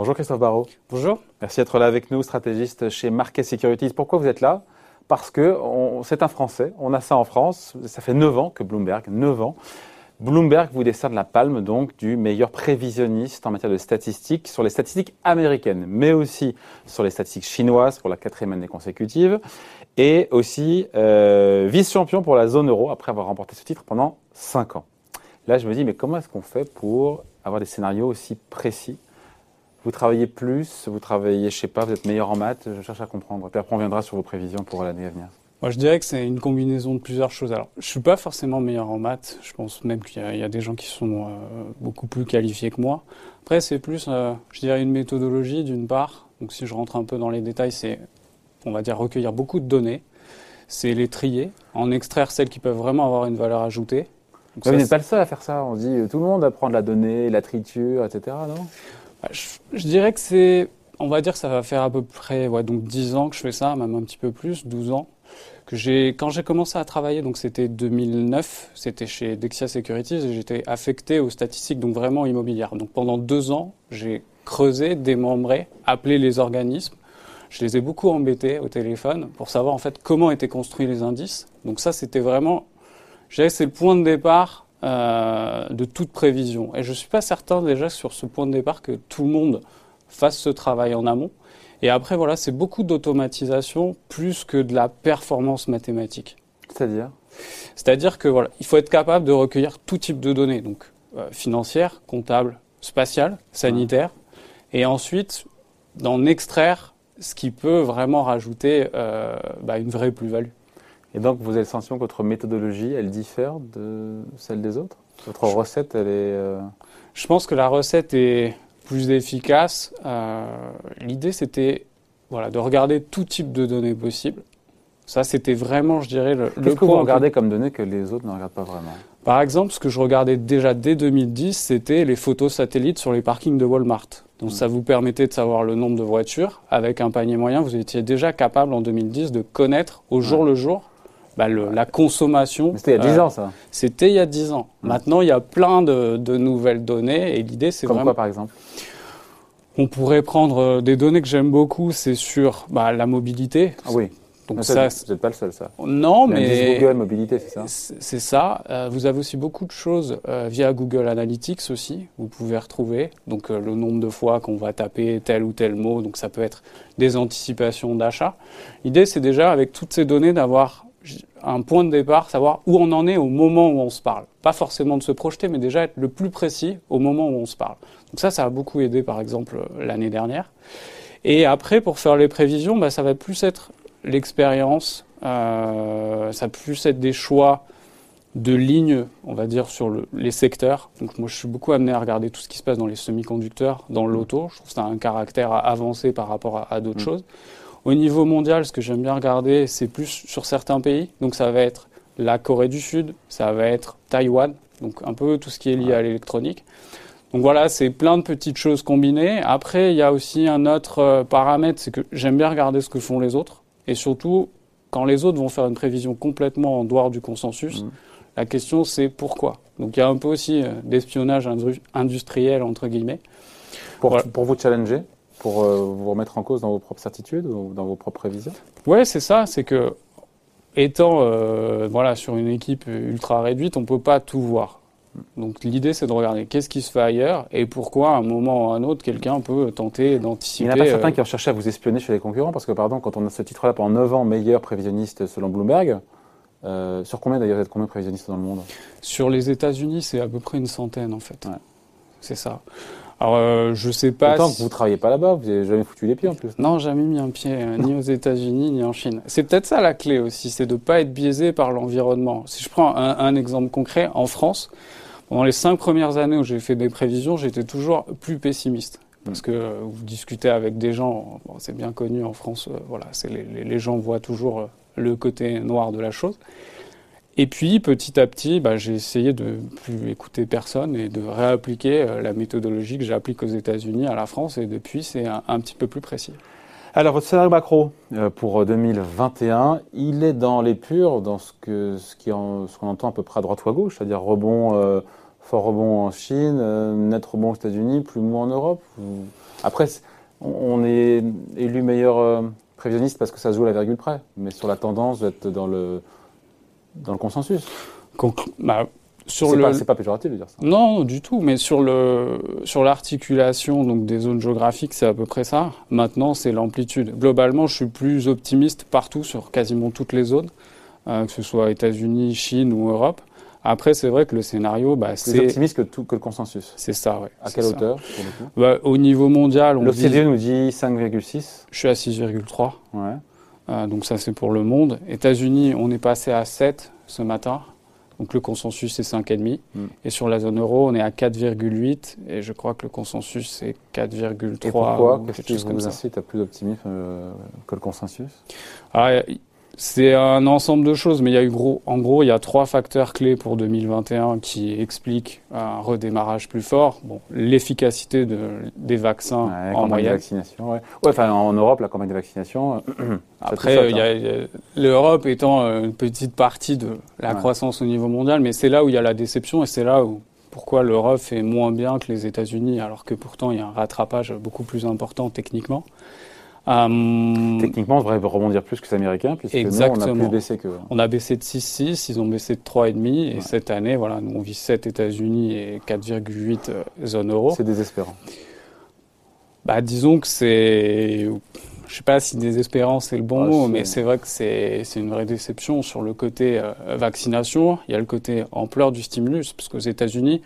Bonjour Christophe Barrault. Bonjour. Merci d'être là avec nous, stratégiste chez Market Securities. Pourquoi vous êtes là? Parce que c'est un Français, on a ça en France, ça fait 9 ans que Bloomberg, 9 ans, Bloomberg vous décerne la palme donc du meilleur prévisionniste en matière de statistiques sur les statistiques américaines, mais aussi sur les statistiques chinoises pour la quatrième année consécutive, et aussi euh, vice-champion pour la zone euro après avoir remporté ce titre pendant 5 ans. Là, je me dis, mais comment est-ce qu'on fait pour avoir des scénarios aussi précis? Vous travaillez plus, vous travaillez, je sais pas, vous êtes meilleur en maths, je cherche à comprendre. Puis après, on viendra sur vos prévisions pour l'année à venir. Moi, je dirais que c'est une combinaison de plusieurs choses. Alors, je suis pas forcément meilleur en maths. Je pense même qu'il y, a des gens qui sont euh, beaucoup plus qualifiés que moi. Après, c'est plus, euh, je dirais, une méthodologie d'une part. Donc, si je rentre un peu dans les détails, c'est, on va dire, recueillir beaucoup de données. C'est les trier, en extraire celles qui peuvent vraiment avoir une valeur ajoutée. Donc, vous n'êtes pas le seul à faire ça. On dit, tout le monde apprend de la donnée, la triture, etc. Non? Bah, je, dirais que c'est, on va dire que ça va faire à peu près ouais, donc 10 ans que je fais ça, même un petit peu plus, 12 ans. Que quand j'ai commencé à travailler, donc c'était 2009, c'était chez Dexia Securities et j'étais affecté aux statistiques, donc vraiment immobilières. Donc pendant deux ans, j'ai creusé, démembré, appelé les organismes. Je les ai beaucoup embêtés au téléphone pour savoir en fait comment étaient construits les indices. Donc ça, c'était vraiment, je c'est le point de départ euh, de toute prévision. Et je ne suis pas certain déjà sur ce point de départ que tout le monde fasse ce travail en amont. Et après, voilà, c'est beaucoup d'automatisation plus que de la performance mathématique. C'est-à-dire? C'est-à-dire que voilà, il faut être capable de recueillir tout type de données, donc euh, financières, comptables, spatiales, sanitaires, et ensuite d'en extraire ce qui peut vraiment rajouter euh, bah, une vraie plus-value. Et donc, vous avez le sentiment que votre méthodologie, elle diffère de celle des autres? Votre recette, elle est... Euh, je pense que la recette est plus efficace. Euh, l'idée, c'était voilà, de regarder tout type de données possibles. Ça, c'était vraiment, je dirais, le, Qu'est-ce que vous regardez comme données que les autres ne regardent pas vraiment? Par exemple, ce que je regardais déjà dès 2010, c'était les photos satellites sur les parkings de Walmart. Donc, hmm. ça vous permettait de savoir le nombre de voitures. Avec un panier moyen, vous étiez déjà capable en 2010 de connaître au jour le jour bah, la consommation. C'était il y a 10 euh, ans, ça C'était il y a 10 ans. Mmh. Maintenant, il y a plein de, nouvelles données et l'idée, c'est vraiment. Comme quoi, par exemple On pourrait prendre euh, des données que j'aime beaucoup, c'est sur bah, la mobilité. Ah oui. Donc ça, vous n'êtes pas le seul, ça. Non, mais Google Mobilité, c'est ça. C'est ça. Euh, vous avez aussi beaucoup de choses via Google Analytics aussi. Vous pouvez retrouver donc le nombre de fois qu'on va taper tel ou tel mot. Donc ça peut être des anticipations d'achat. L'idée, c'est déjà avec toutes ces données d'avoir un point de départ, savoir où on en est au moment où on se parle. Pas forcément de se projeter, mais déjà être le plus précis au moment où on se parle. Donc ça, ça a beaucoup aidé, par exemple, l'année dernière. Et après, pour faire les prévisions, bah, ça va plus être l'expérience, euh, ça va plus être des choix de lignes, on va dire, sur les secteurs. Donc moi, je suis beaucoup amené à regarder tout ce qui se passe dans les semi-conducteurs, dans l'auto. Je trouve que ça a un caractère avancé par rapport à, d'autres mmh. choses. Au niveau mondial, ce que j'aime bien regarder, c'est plus sur certains pays. Donc ça va être la Corée du Sud, ça va être Taïwan, donc un peu tout ce qui est lié à l'électronique. Donc voilà, c'est plein de petites choses combinées. Après, il y a aussi un autre euh, paramètre, c'est que j'aime bien regarder ce que font les autres. Et surtout, quand les autres vont faire une prévision complètement en dehors du consensus, mmh. la question c'est pourquoi? Donc il y a un peu aussi euh, d'espionnage industriel, entre guillemets. Pour, pour vous challenger pour euh, vous remettre en cause dans vos propres certitudes ou dans vos propres prévisions Ouais, c'est ça. C'est que étant euh, voilà sur une équipe ultra réduite, on peut pas tout voir. Donc l'idée c'est de regarder qu'est-ce qui se fait ailleurs et pourquoi à un moment ou à un autre quelqu'un peut tenter d'anticiper. Il n'y en a pas certains euh, qui ont cherché à vous espionner chez les concurrents parce que pardon quand on a ce titre-là pendant 9 ans meilleur prévisionniste selon Bloomberg, sur combien d'ailleurs vous êtes combien prévisionnistes dans le monde? Sur les États-Unis c'est à peu près une centaine en fait. C'est ça. Alors, euh, je sais pas. Autant que vous travaillez pas là-bas, vous n'avez jamais foutu les pieds en plus. Non, jamais mis un pied euh, ni aux États-Unis ni en Chine. C'est peut-être ça la clé aussi, c'est de pas être biaisé par l'environnement. Si je prends un, exemple concret, en France, pendant les cinq premières années où j'ai fait des prévisions, j'étais toujours plus pessimiste. Parce que euh, vous discutez avec des gens, c'est bien connu en France, voilà, les, les, gens voient toujours le côté noir de la chose. Et puis, petit à petit, bah, j'ai essayé de plus écouter personne et de réappliquer euh, la méthodologie que j'applique aux États-Unis à la France. Et depuis, c'est un, petit peu plus précis. Alors, votre scénario macro euh, pour 2021, il est dans les purs, dans ce qu'on entend à peu près à droite ou à gauche, c'est-à-dire rebond, euh, fort rebond en Chine, net rebond aux États-Unis, plus mou en Europe. Après, on est élu meilleur euh, prévisionniste parce que ça se joue à la virgule près, mais sur la tendance, vous êtes dans le, dans le consensus. Bah, c'est le... pas, pas, péjoratif de dire ça. Non, du tout. Mais sur le sur l'articulation donc des zones géographiques, c'est à peu près ça. Maintenant, c'est l'amplitude. Globalement, je suis plus optimiste partout sur quasiment toutes les zones, euh, que ce soit États-Unis, Chine ou Europe. Après, c'est vrai que le scénario, bah, c'est plus optimiste que, tout, que le consensus. C'est ça, oui. À quelle hauteur bah, Au niveau mondial, on L'OCDE nous dit 5,6. Je suis à 6,3. Ouais. Euh, donc ça, c'est pour le monde. États-Unis, on est passé à 7 ce matin. Donc le consensus c'est 5,5. Mm. Et sur la zone euro, on est à 4,8. Et je crois que le consensus c'est 4,3. Et pourquoi Qu'est-ce qui vous incite à plus d'optimisme euh, que le consensus? Ah, c'est un ensemble de choses, mais il y a eu gros, en gros, il y a trois facteurs clés pour 2021 qui expliquent un redémarrage plus fort. Bon, l'efficacité de, des vaccins ouais, en moyenne. De vaccination, ouais. ouais. enfin, en Europe, la campagne de vaccination. Après, il y a, l'Europe étant une petite partie de la croissance au niveau mondial, mais c'est là où il y a la déception et c'est là où pourquoi l'Europe fait moins bien que les États-Unis, alors que pourtant il y a un rattrapage beaucoup plus important techniquement. Euh, Techniquement, on devrait rebondir plus que les Américains, puisque exactement. nous, on a plus baissé que. On a baissé de 6,6, ils ont baissé de 3,5, et cette année, voilà, nous on vit 7 États-Unis et 4,8 euh, zone euro. C'est désespérant. Bah, disons que c'est. Je sais pas si désespérant c'est le bon ah, mot, mais c'est vrai que c'est une vraie déception sur le côté euh, vaccination. Il y a le côté ampleur du stimulus, parce qu'aux États-Unis,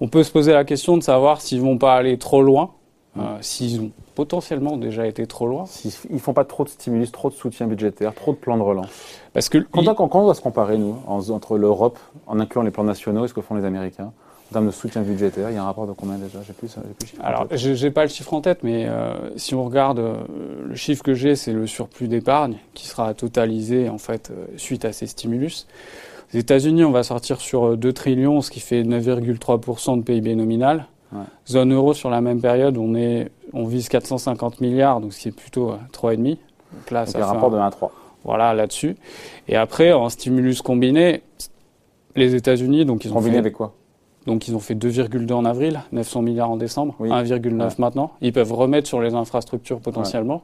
on peut se poser la question de savoir s'ils vont pas aller trop loin euh, s'ils ont potentiellement déjà été trop loin. Ils ne font pas trop de stimulus, trop de soutien budgétaire, trop de plans de relance. Parce que quand, on doit se comparer, nous, entre l'Europe, en incluant les plans nationaux et ce que font les Américains, en termes de soutien budgétaire, il y a un rapport de combien déjà? J'ai plus, plus Alors, je n'ai pas le chiffre en tête, mais euh, si on regarde euh, le chiffre que j'ai, c'est le surplus d'épargne qui sera totalisé en fait suite à ces stimulus. Aux États-Unis, on va sortir sur 2 trillions, ce qui fait 9,3% de PIB nominal. Zone euro sur la même période, on, est, on vise 450 milliards, donc ce qui est plutôt 3,5. Euh, donc là, ça fait un rapport de 1 à 3. Voilà, là-dessus. Et après, en stimulus combiné, les États-Unis, donc ils ont combiné avec quoi? Donc ils ont fait 2,2 en avril, 900 milliards en décembre, 1,9 maintenant. Ils peuvent remettre sur les infrastructures potentiellement.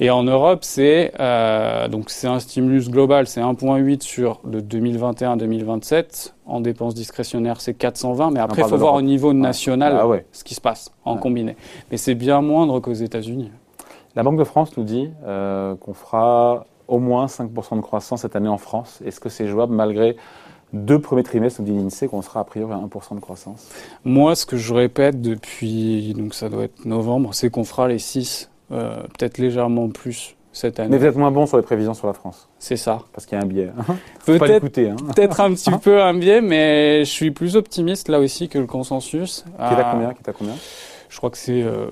Et en Europe, c'est euh, donc c'est un stimulus global, c'est 1,8 sur le 2021-2027. En dépenses discrétionnaires, c'est 420. Mais après, il faut voir au niveau national ah ce qui se passe en combiné. Mais c'est bien moindre qu'aux États-Unis. La Banque de France nous dit euh, qu'on fera au moins 5% de croissance cette année en France. Est-ce que c'est jouable malgré deux premiers trimestres, nous dit l'INSEE, qu'on sera a priori à 1% de croissance? Moi, ce que je répète depuis, donc ça doit être novembre, c'est qu'on fera les 6 euh, peut-être légèrement plus cette année. Mais vous êtes moins bon sur les prévisions sur la France. C'est ça. Parce qu'il y a un biais. Peut-être hein. peut un petit peu un biais, mais je suis plus optimiste là aussi que le consensus. Qui est à combien, qui est à combien? Je crois que c'est euh,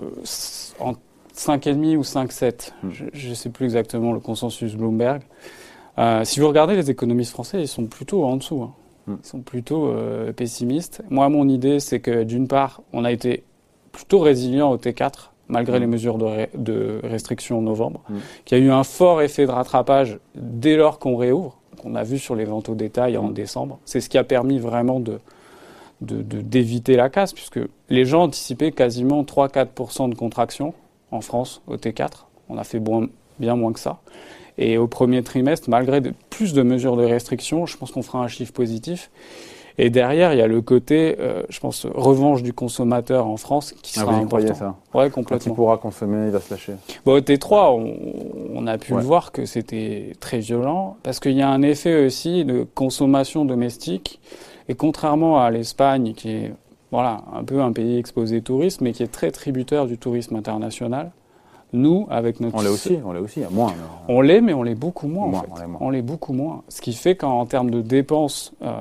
en 5,5 ou 5,7. Hmm. Je ne sais plus exactement le consensus Bloomberg. Euh, si vous regardez les économistes français, ils sont plutôt en dessous. Hein. Hmm. Ils sont plutôt pessimistes. Moi, mon idée, c'est que d'une part, on a été plutôt résilient au T4 malgré les mesures de, de, restriction en novembre, mm. qui a eu un fort effet de rattrapage dès lors qu'on réouvre, qu'on a vu sur les ventes au détail en mm. décembre. C'est ce qui a permis vraiment de d'éviter la casse, puisque les gens anticipaient quasiment 3-4% de contraction en France au T4. On a fait bien moins que ça. Et au premier trimestre, malgré de, plus de mesures de restriction, je pense qu'on fera un chiffre positif. Et derrière, il y a le côté, euh, je pense, revanche du consommateur en France qui ah sera ah, vous important. ça Ouais, complètement. Quand il pourra consommer, il va se lâcher. Bon, au T3, on, a pu le voir que c'était très violent parce qu'il y a un effet aussi de consommation domestique. Et contrairement à l'Espagne, qui est voilà, un peu un pays exposé au tourisme, mais qui est très tributaire du tourisme international, nous, avec notre... On l'est aussi, on l'est aussi, moins. On l'est, mais on l'est beaucoup moins, en fait. On l'est beaucoup moins. Ce qui fait qu'en termes de dépenses, euh,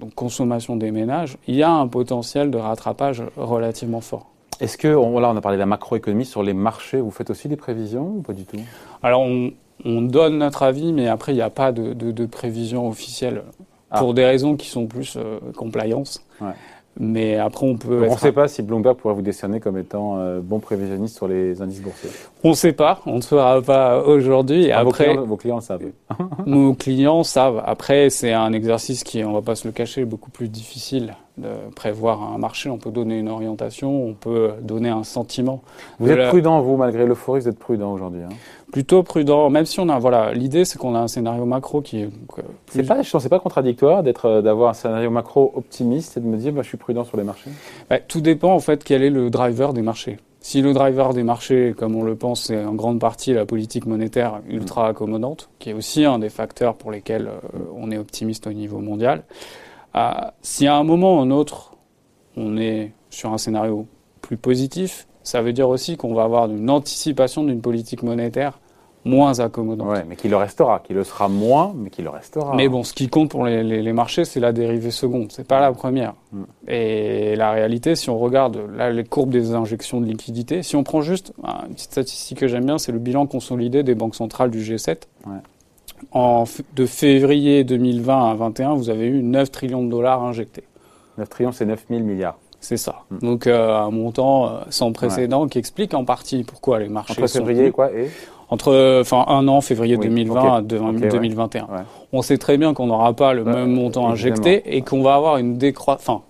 donc consommation des ménages, il y a un potentiel de rattrapage relativement fort. Est-ce que, on, là on a parlé de la macroéconomie, sur les marchés, vous faites aussi des prévisions ou pas du tout? Alors on, donne notre avis, mais après il n'y a pas de, de, prévisions officielles ah. pour des raisons qui sont plus euh, compliance. Ouais. Mais après, on peut. on ne sait pas si Bloomberg pourrait vous décerner comme étant euh, bon prévisionniste sur les indices boursiers. On ne sait pas. On ne saura pas aujourd'hui. Ah, après, vos clients, savent. nos clients savent. Après, c'est un exercice qui, on ne va pas se le cacher, beaucoup plus difficile de prévoir un marché, on peut donner une orientation, on peut donner un sentiment. Vous êtes prudent, vous, malgré l'euphorie, vous êtes prudent aujourd'hui. Hein? Plutôt prudent, même si on a, voilà, l'idée c'est qu'on a un scénario macro qui est. C'est pas, je c'est pas contradictoire d'être, euh, d'avoir un scénario macro optimiste et de me dire, bah, je suis prudent sur les marchés. Bah, tout dépend en fait quel est le driver des marchés. Si le driver des marchés, comme on le pense, c'est en grande partie la politique monétaire ultra accommodante, qui est aussi un des facteurs pour lesquels euh, on est optimiste au niveau mondial, euh, si à un moment ou un autre, on est sur un scénario plus positif, ça veut dire aussi qu'on va avoir une anticipation d'une politique monétaire moins accommodante. Ouais, mais qui le restera, qui le sera moins, mais qui le restera. Mais bon, ce qui compte pour les, marchés, c'est la dérivée seconde, c'est pas la première. Mm. Et la réalité, si on regarde là les courbes des injections de liquidités, si on prend juste une petite statistique que j'aime bien, c'est le bilan consolidé des banques centrales du G7. En, de février 2020 à 2021, vous avez eu 9 trillions de dollars injectés. 9 trillions, c'est 9 000 milliards. C'est ça. Mm. Donc euh, un montant euh, sans précédent qui explique en partie pourquoi les marchés. Entre février quoi et entre enfin un an février 2020 à 2021. On sait très bien qu'on n'aura pas le même montant injecté et qu'on va avoir une décroissance, enfin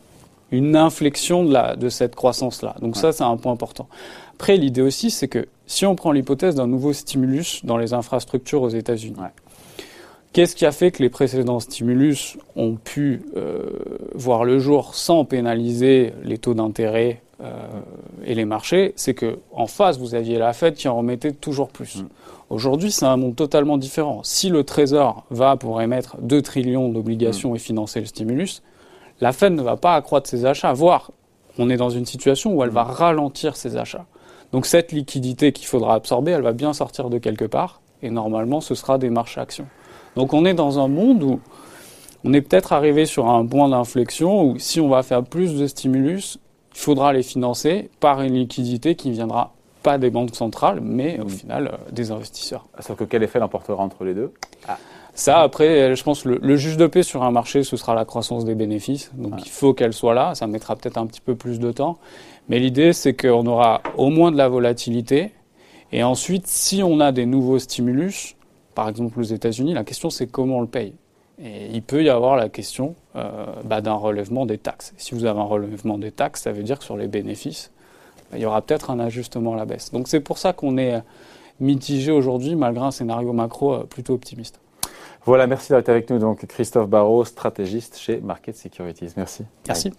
une inflexion de la de cette croissance là. Donc ça c'est un point important. Après l'idée aussi c'est que si on prend l'hypothèse d'un nouveau stimulus dans les infrastructures aux États-Unis. Qu'est-ce qui a fait que les précédents stimulus ont pu euh, voir le jour sans pénaliser les taux d'intérêt euh, et les marchés, c'est que en face vous aviez la Fed qui en remettait toujours plus. Mm. Aujourd'hui, c'est un monde totalement différent. Si le Trésor va pour émettre 2 trillions d'obligations mm. et financer le stimulus, la Fed ne va pas accroître ses achats, voire on est dans une situation où elle va mm. ralentir ses achats. Donc cette liquidité qu'il faudra absorber, elle va bien sortir de quelque part, et normalement ce sera des marchés actions. Donc on est dans un monde où on est peut-être arrivé sur un point d'inflexion où si on va faire plus de stimulus, il faudra les financer par une liquidité qui viendra pas des banques centrales, mais au mm. final euh, des investisseurs. Sauf que quel effet l'emportera entre les deux? Ah. Ça, après, je pense le, le juge de paix sur un marché, ce sera la croissance des bénéfices. Donc il faut qu'elle soit là. Ça mettra peut-être un petit peu plus de temps. Mais l'idée, c'est qu'on aura au moins de la volatilité. Et ensuite, si on a des nouveaux stimulus, par exemple aux États-Unis, la question c'est comment on le paye. Et il peut y avoir la question euh, bah, d'un relèvement des taxes. Si vous avez un relèvement des taxes, ça veut dire que sur les bénéfices, bah, il y aura peut-être un ajustement à la baisse. Donc c'est pour ça qu'on est mitigé aujourd'hui, malgré un scénario macro euh, plutôt optimiste. Voilà, merci d'être avec nous. Donc Christophe Barrault, stratégiste chez Market Securities. Merci. Merci.